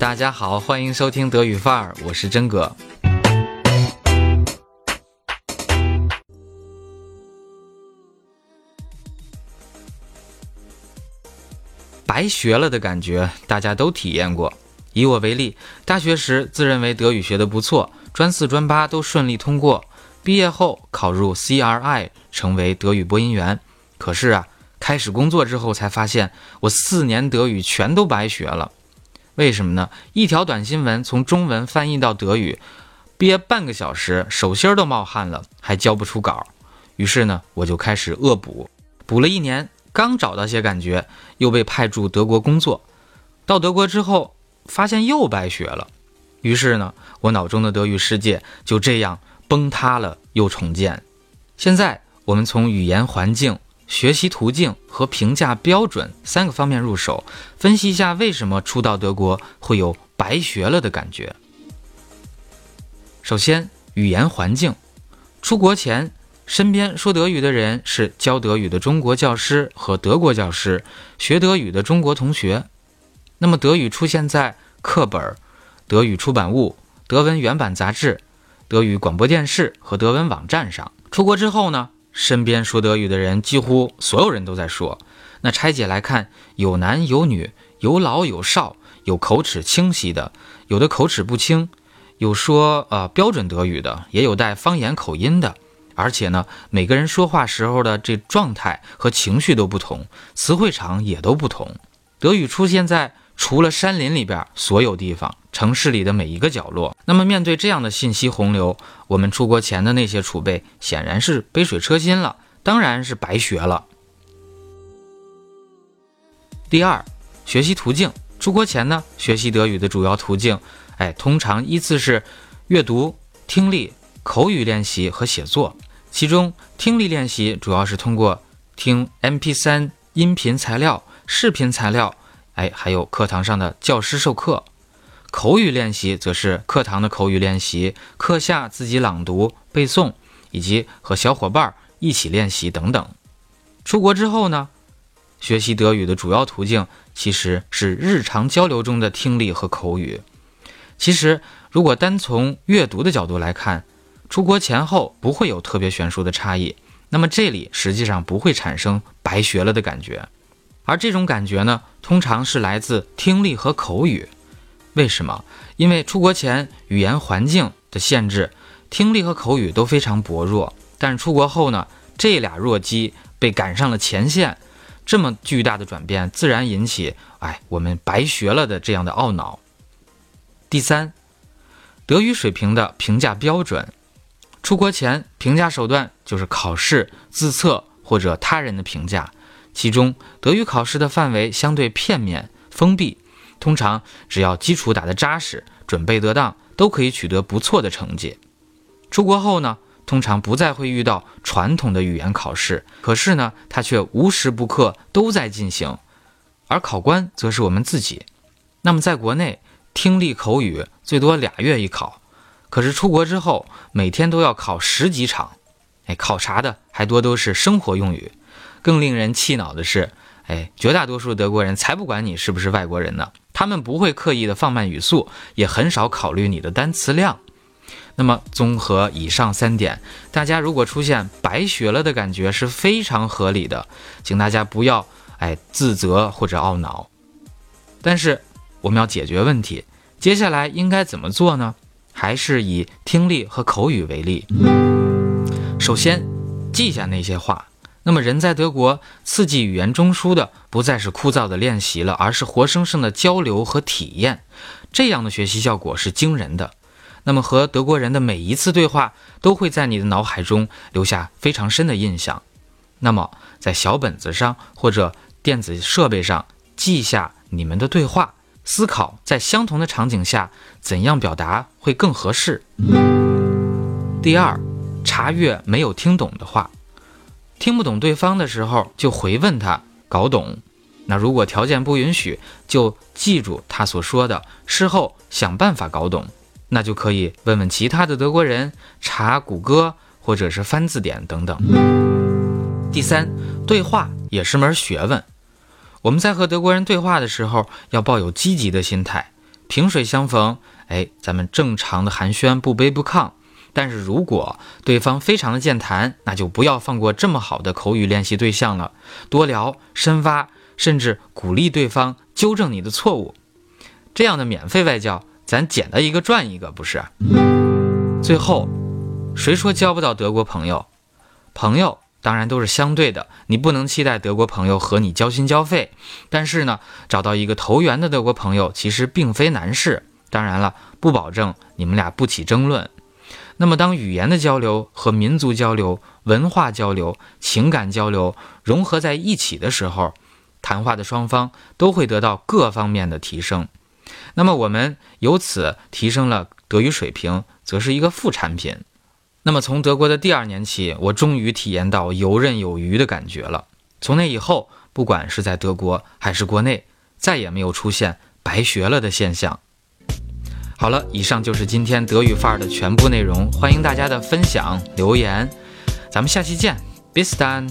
大家好，欢迎收听德语范儿，我是真哥。白学了的感觉，大家都体验过。以我为例，大学时自认为德语学得不错，专四、专八都顺利通过。毕业后考入 CRI，成为德语播音员。可是啊，开始工作之后才发现，我四年德语全都白学了。为什么呢？一条短新闻从中文翻译到德语，憋半个小时，手心都冒汗了，还交不出稿。于是呢，我就开始恶补，补了一年，刚找到些感觉，又被派驻德国工作。到德国之后，发现又白学了。于是呢，我脑中的德语世界就这样崩塌了，又重建。现在我们从语言环境。学习途径和评价标准三个方面入手，分析一下为什么初到德国会有白学了的感觉。首先，语言环境，出国前身边说德语的人是教德语的中国教师和德国教师，学德语的中国同学。那么德语出现在课本、德语出版物、德文原版杂志、德语广播电视和德文网站上。出国之后呢？身边说德语的人，几乎所有人都在说。那拆解来看，有男有女，有老有少，有口齿清晰的，有的口齿不清，有说呃标准德语的，也有带方言口音的。而且呢，每个人说话时候的这状态和情绪都不同，词汇场也都不同。德语出现在。除了山林里边，所有地方，城市里的每一个角落。那么，面对这样的信息洪流，我们出国前的那些储备显然是杯水车薪了，当然是白学了。第二，学习途径，出国前呢，学习德语的主要途径，哎，通常依次是阅读、听力、口语练习和写作。其中，听力练习主要是通过听 MP3 音频材料、视频材料。哎，还有课堂上的教师授课，口语练习则是课堂的口语练习，课下自己朗读、背诵，以及和小伙伴一起练习等等。出国之后呢，学习德语的主要途径其实是日常交流中的听力和口语。其实，如果单从阅读的角度来看，出国前后不会有特别悬殊的差异，那么这里实际上不会产生白学了的感觉。而这种感觉呢，通常是来自听力和口语。为什么？因为出国前语言环境的限制，听力和口语都非常薄弱。但是出国后呢，这俩弱鸡被赶上了前线，这么巨大的转变，自然引起哎我们白学了的这样的懊恼。第三，德语水平的评价标准，出国前评价手段就是考试、自测或者他人的评价。其中，德语考试的范围相对片面、封闭，通常只要基础打得扎实、准备得当，都可以取得不错的成绩。出国后呢，通常不再会遇到传统的语言考试，可是呢，它却无时不刻都在进行，而考官则是我们自己。那么，在国内，听力口语最多俩月一考，可是出国之后，每天都要考十几场，哎，考察的还多都是生活用语。更令人气恼的是，哎，绝大多数德国人才不管你是不是外国人呢，他们不会刻意的放慢语速，也很少考虑你的单词量。那么，综合以上三点，大家如果出现白学了的感觉是非常合理的，请大家不要哎自责或者懊恼。但是，我们要解决问题，接下来应该怎么做呢？还是以听力和口语为例。首先，记下那些话。那么，人在德国，刺激语言中枢的不再是枯燥的练习了，而是活生生的交流和体验。这样的学习效果是惊人的。那么，和德国人的每一次对话都会在你的脑海中留下非常深的印象。那么，在小本子上或者电子设备上记下你们的对话，思考在相同的场景下怎样表达会更合适。第二，查阅没有听懂的话。听不懂对方的时候，就回问他，搞懂。那如果条件不允许，就记住他所说的，事后想办法搞懂。那就可以问问其他的德国人，查谷歌或者是翻字典等等。第三，对话也是门学问。我们在和德国人对话的时候，要抱有积极的心态，萍水相逢，哎，咱们正常的寒暄，不卑不亢。但是如果对方非常的健谈，那就不要放过这么好的口语练习对象了，多聊、深挖，甚至鼓励对方纠正你的错误。这样的免费外教，咱捡到一个赚一个，不是？最后，谁说交不到德国朋友？朋友当然都是相对的，你不能期待德国朋友和你交心交肺。但是呢，找到一个投缘的德国朋友，其实并非难事。当然了，不保证你们俩不起争论。那么，当语言的交流和民族交流、文化交流、情感交流融合在一起的时候，谈话的双方都会得到各方面的提升。那么，我们由此提升了德语水平，则是一个副产品。那么，从德国的第二年起，我终于体验到游刃有余的感觉了。从那以后，不管是在德国还是国内，再也没有出现白学了的现象。好了，以上就是今天德语范儿的全部内容，欢迎大家的分享留言，咱们下期见，bis dann。